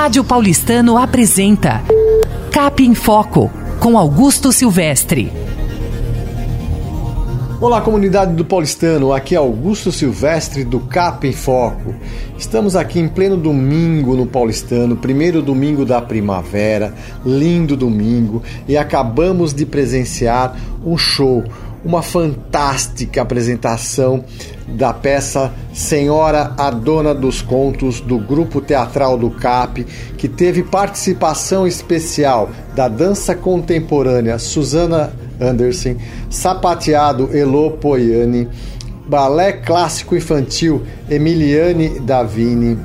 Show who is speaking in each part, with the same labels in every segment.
Speaker 1: Rádio Paulistano apresenta Cap em Foco, com Augusto Silvestre.
Speaker 2: Olá, comunidade do Paulistano, aqui é Augusto Silvestre do Cap em Foco. Estamos aqui em pleno domingo no Paulistano, primeiro domingo da primavera, lindo domingo, e acabamos de presenciar um show, uma fantástica apresentação da peça Senhora a Dona dos Contos do grupo teatral do CAP, que teve participação especial da dança contemporânea Susana Anderson, sapateado Elo Poiani, balé clássico infantil Emiliane Davini.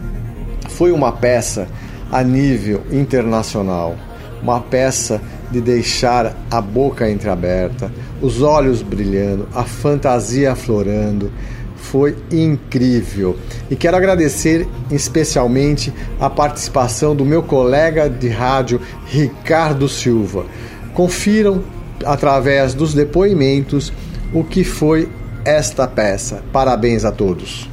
Speaker 2: Foi uma peça a nível internacional, uma peça de deixar a boca entreaberta, os olhos brilhando, a fantasia aflorando. Foi incrível. E quero agradecer especialmente a participação do meu colega de rádio Ricardo Silva. Confiram através dos depoimentos o que foi esta peça. Parabéns a todos.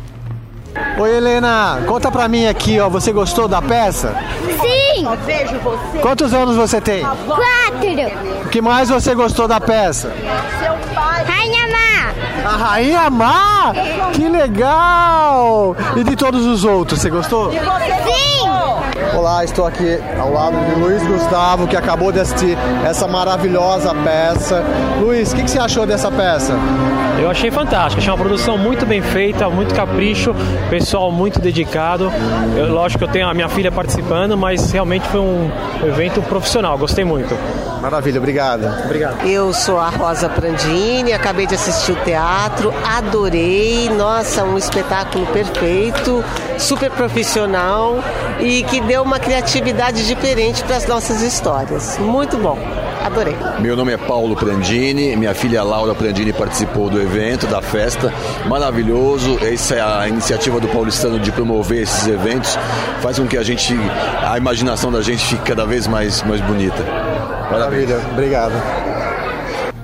Speaker 3: Oi Helena, conta pra mim aqui, ó, você gostou da peça?
Speaker 4: Sim!
Speaker 5: Vejo você.
Speaker 3: Quantos anos você tem?
Speaker 4: Quatro!
Speaker 3: O que mais você gostou da peça?
Speaker 5: Seu!
Speaker 3: A Rainha Má! Que legal! E de todos os outros, você gostou?
Speaker 5: Você
Speaker 4: Sim!
Speaker 2: Olá, estou aqui ao lado de Luiz Gustavo, que acabou de assistir essa maravilhosa peça. Luiz, o que, que você achou dessa peça?
Speaker 6: Eu achei fantástico, achei uma produção muito bem feita, muito capricho, pessoal muito dedicado. Eu, lógico que eu tenho a minha filha participando, mas realmente foi um evento profissional, gostei muito.
Speaker 2: Maravilha, obrigado.
Speaker 6: Obrigado.
Speaker 7: Eu sou a Rosa Prandini, acabei de assistir o teatro, adorei, nossa, um espetáculo perfeito, super profissional e que deu uma criatividade diferente para as nossas histórias. Muito bom, adorei.
Speaker 8: Meu nome é Paulo Prandini, minha filha Laura Prandini participou do evento, da festa, maravilhoso. Essa é a iniciativa do Paulistano de promover esses eventos, faz com que a gente, a imaginação da gente fique cada vez mais, mais bonita. Parabéns.
Speaker 2: Maravilha, obrigado.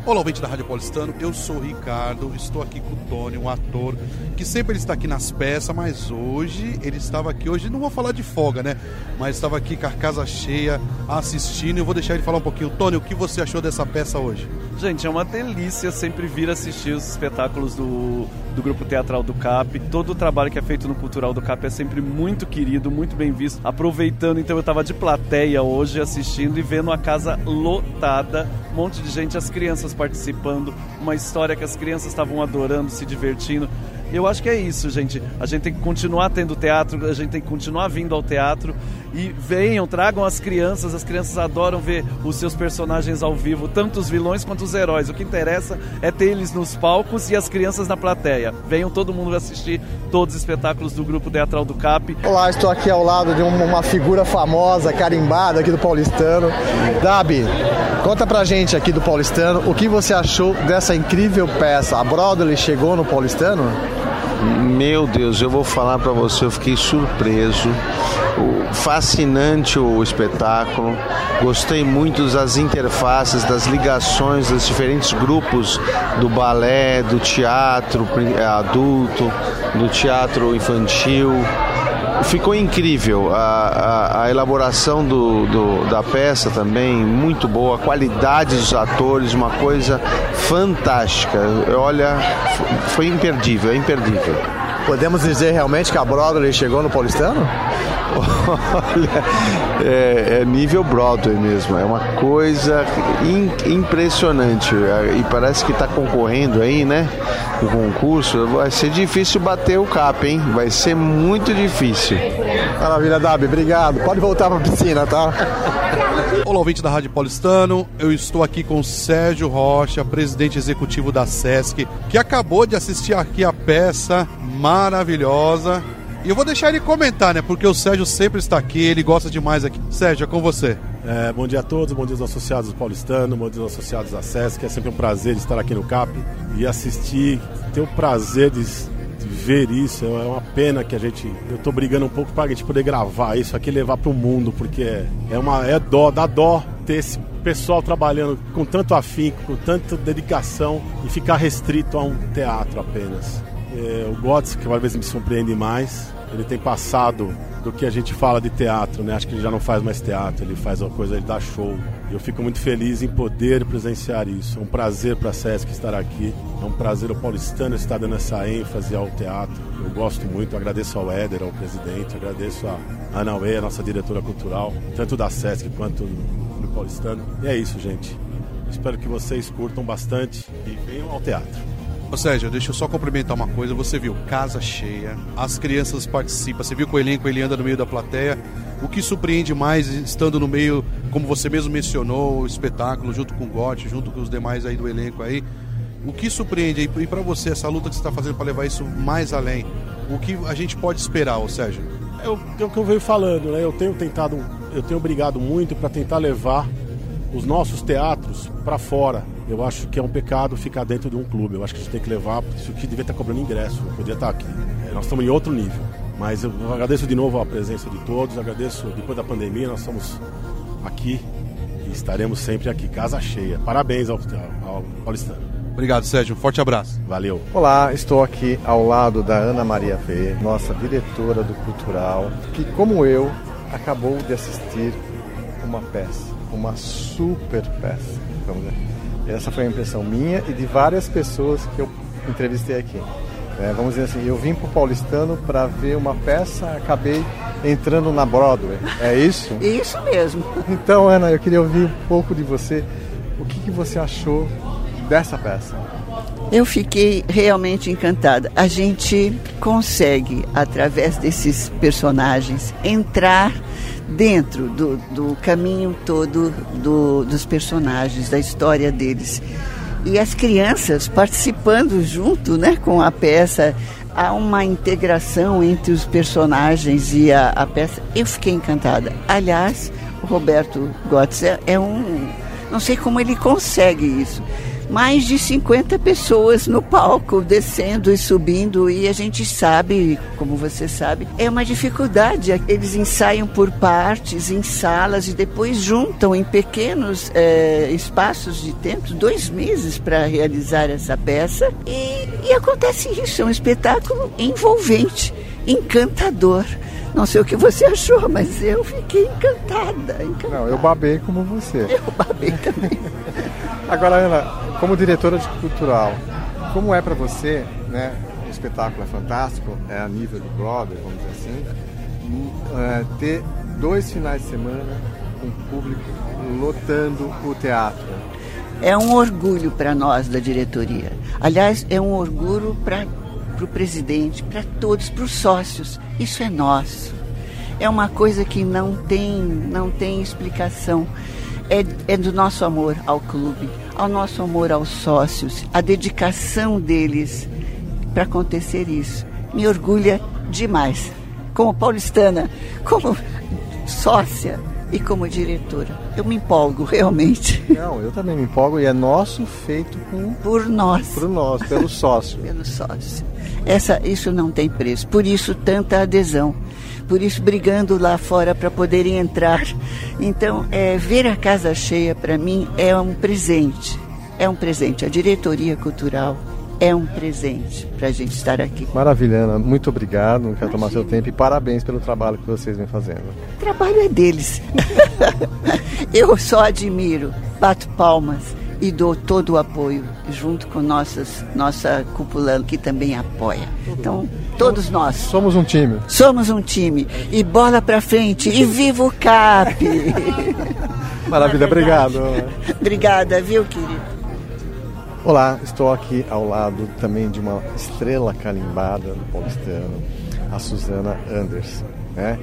Speaker 9: Olá, ouvinte da Rádio Paulistano, eu sou o Ricardo, estou aqui com o Tony, um ator que sempre ele está aqui nas peças, mas hoje ele estava aqui, hoje não vou falar de folga, né? Mas estava aqui com a casa cheia, assistindo, eu vou deixar ele falar um pouquinho. Tony, o que você achou dessa peça hoje?
Speaker 10: Gente, é uma delícia sempre vir assistir os espetáculos do, do Grupo Teatral do CAP. Todo o trabalho que é feito no Cultural do CAP é sempre muito querido, muito bem visto. Aproveitando, então eu estava de plateia hoje assistindo e vendo a casa lotada, monte de gente, as crianças participando, uma história que as crianças estavam adorando, se divertindo. Eu acho que é isso, gente. A gente tem que continuar tendo teatro, a gente tem que continuar vindo ao teatro e venham, tragam as crianças. As crianças adoram ver os seus personagens ao vivo, tanto os vilões quanto os heróis. O que interessa é ter eles nos palcos e as crianças na plateia. Venham todo mundo assistir todos os espetáculos do grupo teatral do CAP.
Speaker 2: Olá, estou aqui ao lado de uma, figura famosa, carimbada aqui do Paulistano. Dabi, conta pra gente aqui do Paulistano o que você achou dessa incrível peça. A Broadway chegou no Paulistano?
Speaker 11: Meu Deus, eu vou falar para você, eu fiquei surpreso. Fascinante o espetáculo. Gostei muito das interfaces, das ligações dos diferentes grupos do balé, do teatro adulto, do teatro infantil. Ficou incrível a, a- a elaboração do, do- da peça também, muito boa, a qualidade dos atores, uma coisa fantástica. Olha, foi imperdível, é imperdível.
Speaker 2: Podemos dizer realmente que a Broadway chegou no Paulistano?
Speaker 11: Olha, é, é nível Broadway mesmo, é uma coisa im- impressionante. É, E parece que está concorrendo aí, né? No concurso. Vai ser difícil bater o cap, hein? Vai ser muito difícil.
Speaker 2: Maravilha, Dabi, obrigado. Pode voltar pra piscina, tá?
Speaker 9: Olá, ouvinte da Rádio Paulistano, eu estou aqui com o Sérgio Rocha, presidente executivo da SESC, que acabou de assistir aqui a peça maravilhosa. E eu vou deixar ele comentar, né? Porque o Sérgio sempre está aqui, ele gosta demais aqui. Sérgio, é com você.
Speaker 12: É, bom dia a todos, bom dia aos associados do Paulistano, bom dia aos associados da SESC. É sempre um prazer estar aqui no CAP e assistir, ter o prazer de, de ver isso. É uma pena que a gente. Eu tô brigando um pouco para a gente poder gravar isso aqui e levar para o mundo, porque é, é uma. É dó, dá dó ter esse pessoal trabalhando com tanto afinco, com tanta dedicação e ficar restrito a um teatro apenas. É, o Gods, que às vezes me surpreende mais. ele tem passado do que a gente fala de teatro, né? Acho que ele já não faz mais teatro, ele faz uma coisa, ele dá show. Eu fico muito feliz em poder presenciar isso. É um prazer para a Sesc estar aqui. É um prazer o paulistano estar dando essa ênfase ao teatro. Eu gosto muito, agradeço ao Éder, ao presidente, agradeço a Ana Uê, a nossa diretora cultural, tanto da Sesc quanto do paulistano. E é isso, gente. Espero que vocês curtam bastante e venham ao teatro.
Speaker 9: Ô Sérgio, deixa eu só complementar uma coisa. Você viu casa cheia, as crianças participam, você viu que o elenco ele anda no meio da plateia. O que surpreende mais estando no meio, como você mesmo mencionou, o espetáculo junto com o Gotti, junto com os demais aí do elenco aí. O que surpreende e para você, essa luta que você está fazendo para levar isso mais além? O que a gente pode esperar, ô Sérgio?
Speaker 12: É o, é que eu venho falando, né? Eu tenho tentado, eu tenho brigado muito para tentar levar os nossos teatros para fora. Eu acho que é um pecado ficar dentro de um clube. Eu acho que a gente tem que levar, isso aqui devia estar cobrando ingresso, não podia estar aqui. É, nós estamos em outro nível. Mas eu agradeço de novo a presença de todos, agradeço depois da pandemia, nós estamos aqui e estaremos sempre aqui, casa cheia. Parabéns ao, ao, ao Paulistano.
Speaker 9: Obrigado, Sérgio. Um forte abraço.
Speaker 12: Valeu.
Speaker 2: Olá, estou aqui ao lado da Ana Maria V, nossa diretora do Cultural, que, como eu, acabou de assistir uma peça, uma super peça. Vamos dizer. Essa foi a impressão minha e de várias pessoas que eu entrevistei aqui. É, vamos dizer assim, eu vim para o Paulistano para ver uma peça, acabei entrando na Broadway. É isso?
Speaker 13: Isso mesmo.
Speaker 2: Então, Ana, eu queria ouvir um pouco de você. O que, que você achou dessa peça?
Speaker 13: Eu fiquei realmente encantada. A gente consegue, através desses personagens, entrar dentro do, do caminho todo do, dos personagens, da história deles. E as crianças participando junto né, com a peça, há uma integração entre os personagens e a, a peça. Eu fiquei encantada. Aliás, o Roberto Gotts é, é um. Não sei como ele consegue isso mais de 50 pessoas no palco, descendo e subindo, e a gente sabe, como você sabe, é uma dificuldade. Eles ensaiam por partes, em salas, e depois juntam em pequenos é, espaços de tempo, dois meses para realizar essa peça, e, e acontece isso, é um espetáculo envolvente, encantador. Não sei o que você achou, mas eu fiquei encantada, encantada.
Speaker 2: Não, eu babei como você.
Speaker 13: Eu babei também.
Speaker 2: Agora, Ana, como diretora de cultural, como é para você, né? O espetáculo é fantástico, é a nível de Broadway, vamos dizer assim, é, ter dois finais de semana com o público lotando o teatro.
Speaker 13: É um orgulho para nós da diretoria. Aliás, é um orgulho para o presidente, para todos, para os sócios. Isso é nosso. É uma coisa que não tem, não tem explicação é, é do nosso amor ao clube, ao nosso amor aos sócios, a dedicação deles para acontecer isso. Me orgulha demais. Como paulistana, como sócia e como diretora. Eu me empolgo, realmente.
Speaker 2: Não, eu também me empolgo e é nosso feito com...
Speaker 13: Por nós.
Speaker 2: Por nós, pelo sócio.
Speaker 13: pelo sócio. Essa, isso não tem preço. Por isso, tanta adesão por isso brigando lá fora para poderem entrar. Então, é, ver a casa cheia para mim é um presente. É um presente. A diretoria cultural é um presente para a gente estar aqui.
Speaker 2: Maravilha, Ana. Muito obrigado. Não quero tomar seu tempo e parabéns pelo trabalho que vocês vêm fazendo.
Speaker 13: O trabalho é deles. Eu só admiro, bato palmas e dou todo o apoio, junto com nossas, nossa cúpula que também apoia. Então, todos nós.
Speaker 2: Somos um time.
Speaker 13: Somos um time. E bola pra frente. E viva o CAP!
Speaker 2: Maravilha, obrigado.
Speaker 13: Obrigada, viu, querido?
Speaker 2: Olá, estou aqui ao lado também de uma estrela calimbada do paulistano, a Suzana Anderson, né?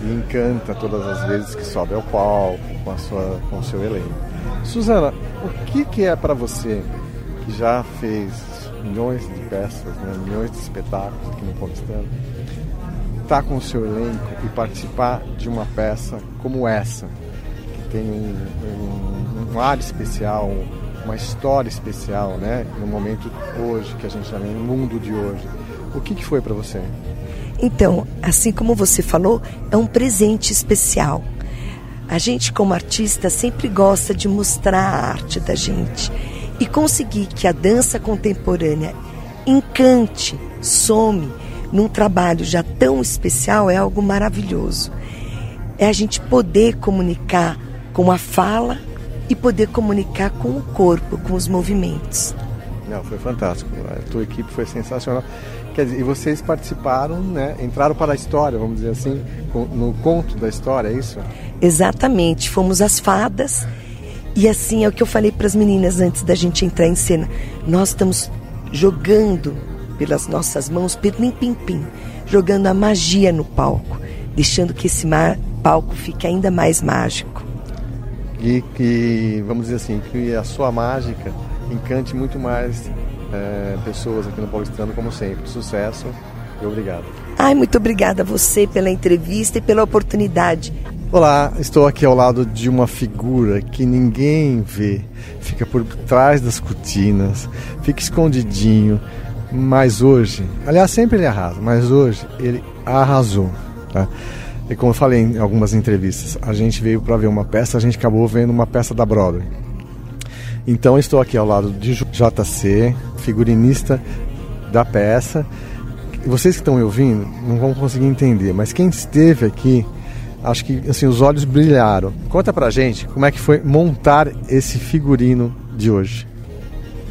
Speaker 2: Que encanta todas as vezes que sobe ao palco com, a sua, com o seu elenco. Suzana, o que, que é para você que já fez milhões de peças, né, milhões de espetáculos aqui no Paulistano, estar tá com o seu elenco e participar de uma peça como essa, que tem um, um, um ar especial, uma história especial, né? No momento hoje que a gente está no mundo de hoje. O que, que foi para você?
Speaker 14: Então, assim como você falou, é um presente especial. A gente, como artista, sempre gosta de mostrar a arte da gente e conseguir que a dança contemporânea encante, some num trabalho já tão especial é algo maravilhoso. É a gente poder comunicar com a fala e poder comunicar com o corpo, com os movimentos.
Speaker 2: Não, foi fantástico. A tua equipe foi sensacional. Quer dizer, e vocês participaram, né? Entraram para a história, vamos dizer assim, no conto da história, é isso?
Speaker 14: Exatamente. Fomos as fadas. E assim é o que eu falei para as meninas antes da gente entrar em cena. Nós estamos jogando pelas nossas mãos, pirlim-pim-pim, jogando a magia no palco, deixando que esse palco fique ainda mais mágico.
Speaker 2: E que, vamos dizer assim, que a sua mágica encante muito mais é, pessoas aqui no Paulistano, como sempre. Sucesso e obrigado.
Speaker 14: Ai, muito obrigada a você pela entrevista e pela oportunidade.
Speaker 2: Olá, estou aqui ao lado de uma figura que ninguém vê, fica por trás das cortinas, fica escondidinho, mas hoje, aliás, sempre ele arrasa, mas hoje ele arrasou. Tá? E como eu falei em algumas entrevistas, a gente veio para ver uma peça, a gente acabou vendo uma peça da Broadway. Então estou aqui ao lado de JC, figurinista da peça. Vocês que estão me ouvindo não vão conseguir entender, mas quem esteve aqui, acho que assim os olhos brilharam. Conta pra gente como é que foi montar esse figurino de hoje.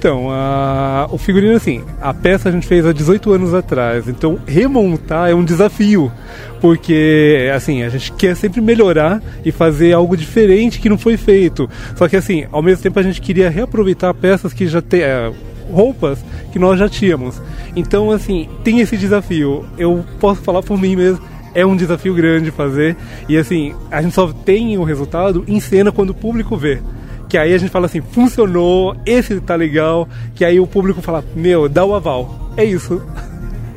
Speaker 15: Então, a, o figurino, assim, a peça a gente fez há 18 anos atrás, então remontar é um desafio, porque, assim, a gente quer sempre melhorar e fazer algo diferente que não foi feito. Só que, assim, ao mesmo tempo a gente queria reaproveitar peças que já tem. É, roupas que nós já tínhamos. Então, assim, tem esse desafio. Eu posso falar por mim mesmo é um desafio grande fazer. E assim, a gente só tem o resultado em cena quando o público vê que aí a gente fala assim, funcionou, esse tá legal, que aí o público fala, meu, dá o aval. É isso.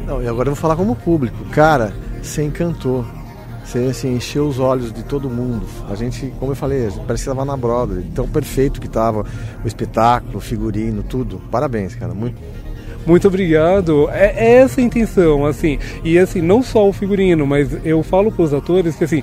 Speaker 2: Não, e agora eu vou falar como público. Cara, você encantou. Você assim, encheu os olhos de todo mundo. A gente, como eu falei, parecia que estava na Broadway. Tão perfeito que estava o espetáculo, o figurino, tudo. Parabéns, cara. Muito,
Speaker 15: muito obrigado. É, é, essa a intenção, assim. E assim, não só o figurino, mas eu falo para os atores que assim,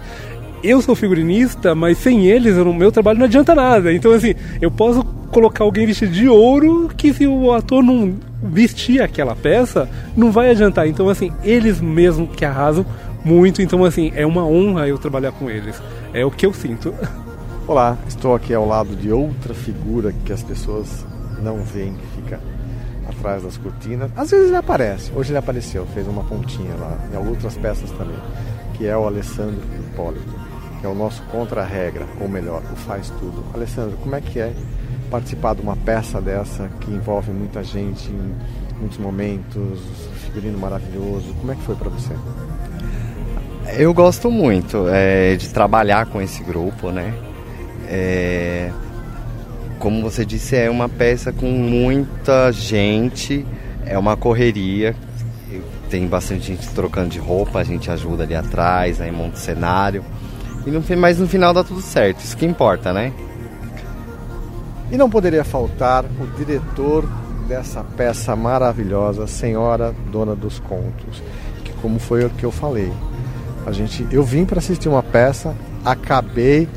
Speaker 15: eu sou figurinista, mas sem eles o meu trabalho não adianta nada. Então, assim, eu posso colocar alguém vestido de ouro que se o ator não vestir aquela peça, não vai adiantar. Então, assim, eles mesmo que arrasam muito. Então, assim, é uma honra eu trabalhar com eles. É o que eu sinto.
Speaker 2: Olá, estou aqui ao lado de outra figura que as pessoas não veem, atrás das cortinas. Às vezes ele aparece, hoje ele apareceu, fez uma pontinha lá, em outras peças também, que é o Alessandro Hipólito que é o nosso contra-regra, ou melhor, o faz tudo. Alessandro, como é que é participar de uma peça dessa que envolve muita gente em muitos momentos, figurino maravilhoso? Como é que foi para você?
Speaker 16: Eu gosto muito é, de trabalhar com esse grupo, né? É, como você disse, é uma peça com muita gente, é uma correria. Tem bastante gente trocando de roupa, a gente ajuda ali atrás, aí monta o cenário. E no, mas no final dá tudo certo, isso que importa, né?
Speaker 2: E não poderia faltar o diretor dessa peça maravilhosa, Senhora Dona dos Contos, que como foi o que eu falei, a gente, eu vim para assistir uma peça, acabei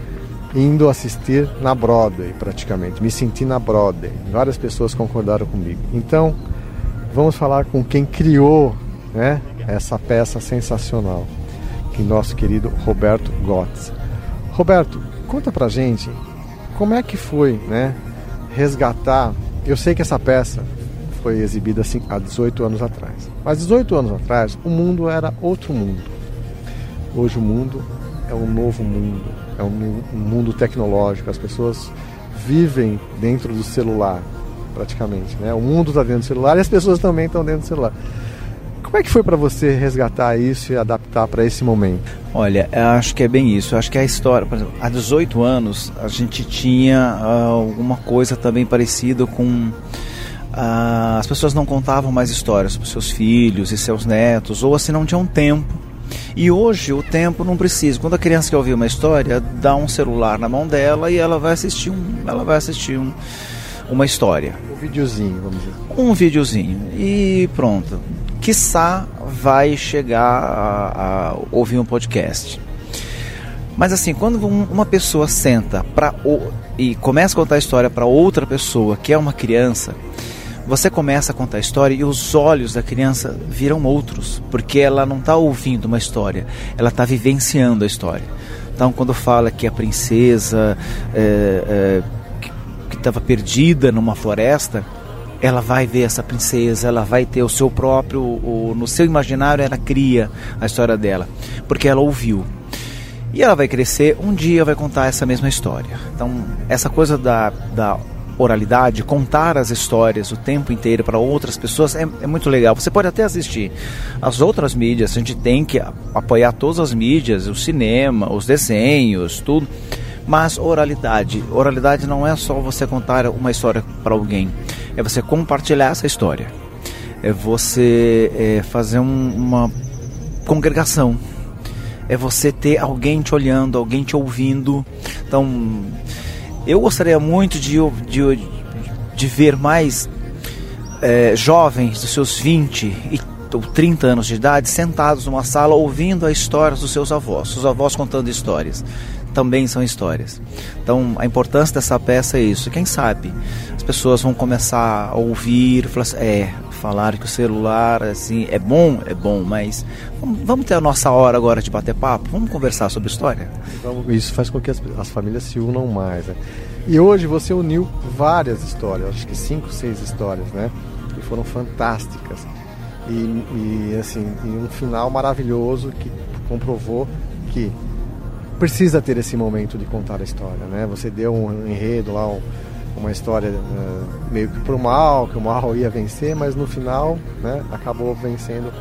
Speaker 2: indo assistir na Broadway, praticamente. Me senti na Broadway. Várias pessoas concordaram comigo. Então, vamos falar com quem criou, né, essa peça sensacional que nosso querido Roberto Gotts. Roberto, conta pra gente como é que foi, né, resgatar. Eu sei que essa peça foi exibida assim há 18 anos atrás. Mas 18 anos atrás, o mundo era outro mundo. Hoje o mundo é um novo mundo, é um, mundo tecnológico. As pessoas vivem dentro do celular, praticamente, né? O mundo está dentro do celular e as pessoas também estão dentro do celular. Como é que foi para você resgatar isso e adaptar para esse momento?
Speaker 17: Olha, eu acho que é bem isso. Eu acho que a história, por exemplo, há 18 anos a gente tinha uh, alguma coisa também parecida com uh, as pessoas não contavam mais histórias para seus filhos e seus netos, ou assim não tinham tempo. E hoje o tempo não precisa. Quando a criança quer ouvir uma história, dá um celular na mão dela e ela vai assistir um, ela vai assistir um, uma história.
Speaker 2: Um videozinho, vamos dizer.
Speaker 17: Um videozinho. E pronto quiçá vai chegar a, a ouvir um podcast. Mas assim, quando uma pessoa senta pra, e começa a contar a história para outra pessoa, que é uma criança, você começa a contar a história e os olhos da criança viram outros, porque ela não está ouvindo uma história, ela está vivenciando a história. Então, quando fala que a princesa é, é, que estava perdida numa floresta, ela vai ver essa princesa, ela vai ter o seu próprio, o, no seu imaginário ela cria a história dela, porque ela ouviu. E ela vai crescer, um dia vai contar essa mesma história. Então, essa coisa da, da oralidade, contar as histórias o tempo inteiro para outras pessoas é, é, muito legal. Você pode até assistir as outras mídias, a gente tem que apoiar todas as mídias, o cinema, os desenhos, tudo. Mas oralidade, oralidade não é só você contar uma história para alguém, é você compartilhar essa história, é você é, fazer um, uma congregação, é você ter alguém te olhando, alguém te ouvindo. Então, eu gostaria muito de, de, de ver mais é, jovens dos seus 20 e, ou 30 anos de idade sentados numa sala ouvindo a história dos seus avós, os avós contando histórias. Também são histórias. Então, a importância dessa peça é isso. Quem sabe as pessoas vão começar a ouvir, falar assim, é, falar que o celular assim é bom, é bom, mas vamos, vamos ter a nossa hora agora de bater papo, vamos conversar sobre história.
Speaker 2: Isso faz com que as, as famílias se unam mais. Né? E hoje você uniu várias histórias, acho que cinco, seis histórias, né? Que foram fantásticas. E, e assim, e um final maravilhoso que comprovou que precisa ter esse momento de contar a história, né? Você deu um enredo lá, um, uma história uh, meio que pro mal, que o mal ia vencer, mas no final, né, acabou vencendo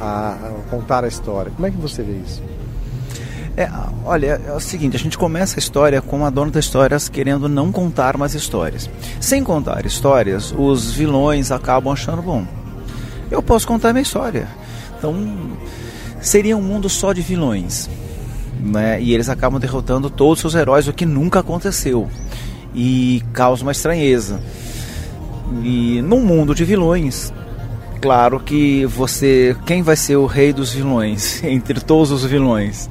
Speaker 2: a, a contar a história. Como é que você vê isso?
Speaker 17: É, olha, é o seguinte, a gente começa a história com a dona das histórias querendo não contar mais histórias. Sem contar histórias, os vilões acabam achando bom. Eu posso contar minha história. Então, seria um mundo só de vilões. Né? E eles acabam derrotando todos os seus heróis, o que nunca aconteceu e causa uma estranheza. E num mundo de vilões, claro que você, quem vai ser o rei dos vilões entre todos os vilões?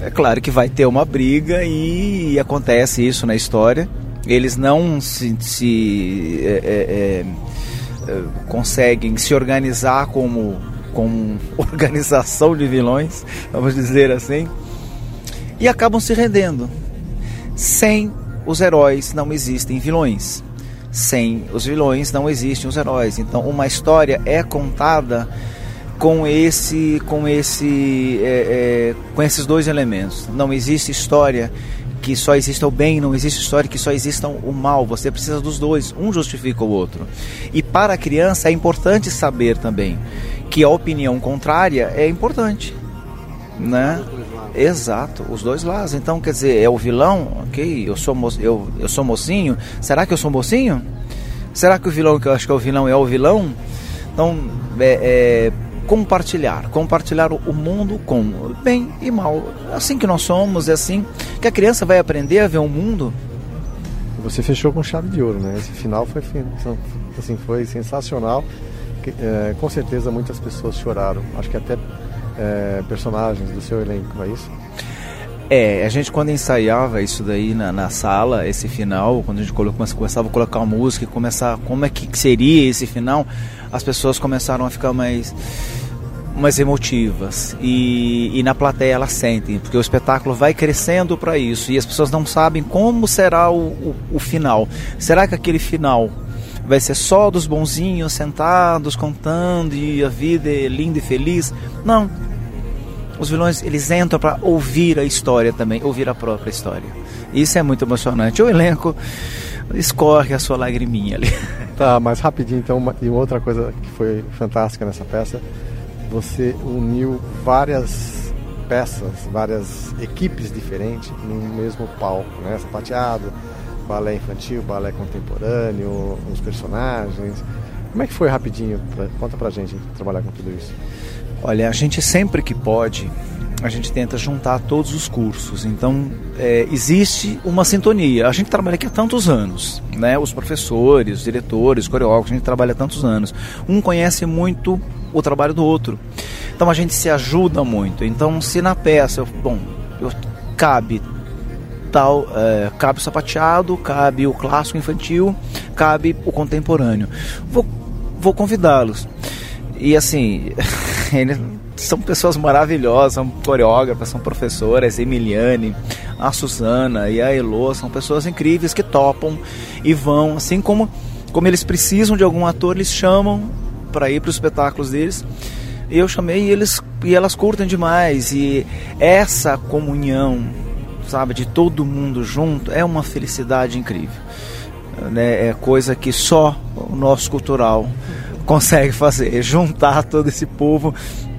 Speaker 17: É claro que vai ter uma briga e acontece isso na história. Eles não se, se é, é, é, conseguem se organizar como, como organização de vilões, vamos dizer assim, e acabam se rendendo sem os heróis não existem vilões. Sem os vilões não existem os heróis. Então uma história é contada com esse com esse é, é, com esses dois elementos. Não existe história que só exista o bem, não existe história que só exista o mal. Você precisa dos dois, um justifica o outro. E para a criança é importante saber também que a opinião contrária é importante, né? Exato, os dois lados. Então, quer dizer, é o vilão, ok? Eu sou, mo eu, eu sou mocinho. Será que eu sou mocinho? Será que o vilão que eu acho que é o vilão é o vilão? Então, é, é compartilhar, compartilhar o mundo com bem e mal. Assim que nós somos, é assim que a criança vai aprender a ver o mundo.
Speaker 2: Você fechou com chave de ouro, né? Esse final foi, assim, foi sensacional. É, com certeza muitas pessoas choraram. Acho que até é, personagens do seu elenco, não é isso?
Speaker 17: É, a gente quando ensaiava isso daí na, na sala, esse final, quando a gente colocou, começava a colocar uma música e começar como é que seria esse final, as pessoas começaram a ficar mais mais emotivas e, e na plateia elas sentem, porque o espetáculo vai crescendo para isso e as pessoas não sabem como será o, o, o final. Será que aquele final vai ser só dos bonzinhos sentados contando e a vida é linda e feliz? Não os vilões eles entram para ouvir a história também, ouvir a própria história. Isso é muito emocionante. O elenco escorre a sua lagriminha ali.
Speaker 2: Tá, mas rapidinho então, uma, e outra coisa que foi fantástica nessa peça, você uniu várias peças, várias equipes diferentes no mesmo palco, né? Sapateado, balé infantil, balé contemporâneo, os personagens. Como é que foi rapidinho? Conta pra gente trabalhar com tudo isso.
Speaker 17: Olha, a gente sempre que pode, a gente tenta juntar todos os cursos. Então, é, existe uma sintonia. A gente trabalha aqui há tantos anos, né? Os professores, os diretores, os coreógrafos, a gente trabalha há tantos anos. Um conhece muito o trabalho do outro. Então, a gente se ajuda muito. Então, se na peça, eu, bom, eu, cabe tal, é, cabe o sapateado, cabe o clássico infantil, cabe o contemporâneo. Vou vou convidá-los. E assim, eles são pessoas maravilhosas, são coreógrafas, são professoras, Emiliane, a Suzana e a Elo, são pessoas incríveis que topam e vão, assim como, como eles precisam de algum ator, eles chamam para ir para os espetáculos deles. Eu chamei e eles e elas curtem demais e essa comunhão, sabe, de todo mundo junto é uma felicidade incrível. Né? É coisa que só o nosso cultural consegue fazer, juntar todo esse povo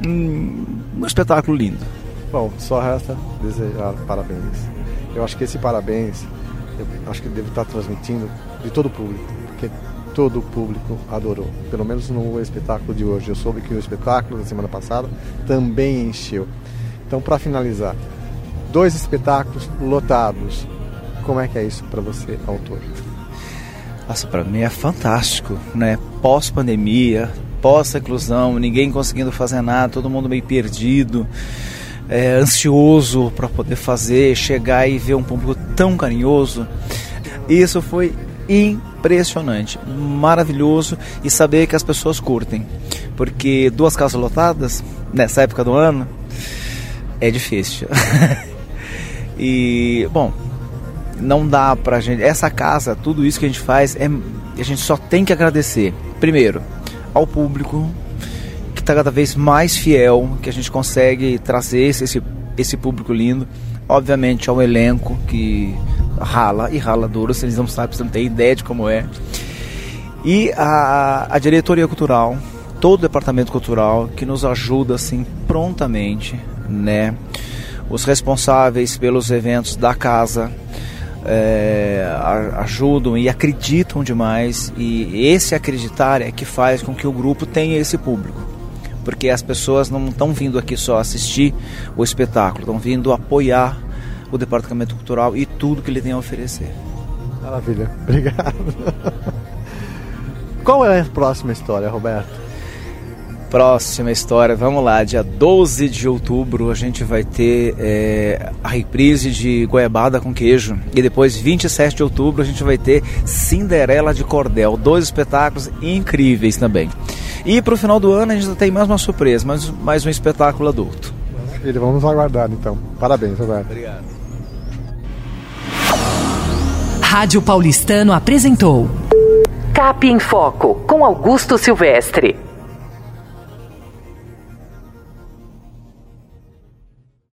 Speaker 17: um, espetáculo lindo.
Speaker 2: Bom, só resta desejar parabéns. Eu acho que esse parabéns, eu acho que devo estar transmitindo de todo o público, porque todo o público adorou. Pelo menos no espetáculo de hoje. Eu soube que o espetáculo da semana passada também encheu. Então, para finalizar, dois espetáculos lotados. Como é que é isso para você, autor?
Speaker 17: Nossa, para mim é fantástico, né? Pós-pandemia, pós-reclusão, ninguém conseguindo fazer nada, todo mundo meio perdido, é, ansioso para poder fazer, chegar e ver um público tão carinhoso. Isso foi impressionante, maravilhoso e saber que as pessoas curtem, porque duas casas lotadas nessa época do ano é difícil. e bom, não dá pra gente. Essa casa, tudo isso que a gente faz, é, a gente só tem que agradecer. Primeiro, ao público, que está cada vez mais fiel, que a gente consegue trazer esse, esse público lindo. Obviamente ao elenco, que rala e rala duro, se eles não sabem, você não tem ideia de como é. E a, a diretoria cultural, todo o departamento cultural que nos ajuda assim prontamente, né? Os responsáveis pelos eventos da casa, é, ajudam e acreditam demais. E esse acreditar é que faz com que o grupo tenha esse público. Porque as pessoas não estão vindo aqui só assistir o espetáculo estão vindo apoiar o departamento cultural e tudo que ele tem a oferecer.
Speaker 2: Maravilha. Obrigado. Qual é a próxima história Roberto
Speaker 17: Próxima história, vamos lá, dia 12 de outubro a gente vai ter é, a reprise de Goiabada com queijo e depois 27 de outubro a gente vai ter Cinderela de Cordel, dois espetáculos incríveis também. E para o final do ano a gente tem mais uma surpresa, mais, mais um espetáculo adulto.
Speaker 2: Maravilha, vamos aguardar então. Parabéns, Roberto.
Speaker 17: Obrigado.
Speaker 1: Rádio Paulistano apresentou Cap em Foco com Augusto Silvestre.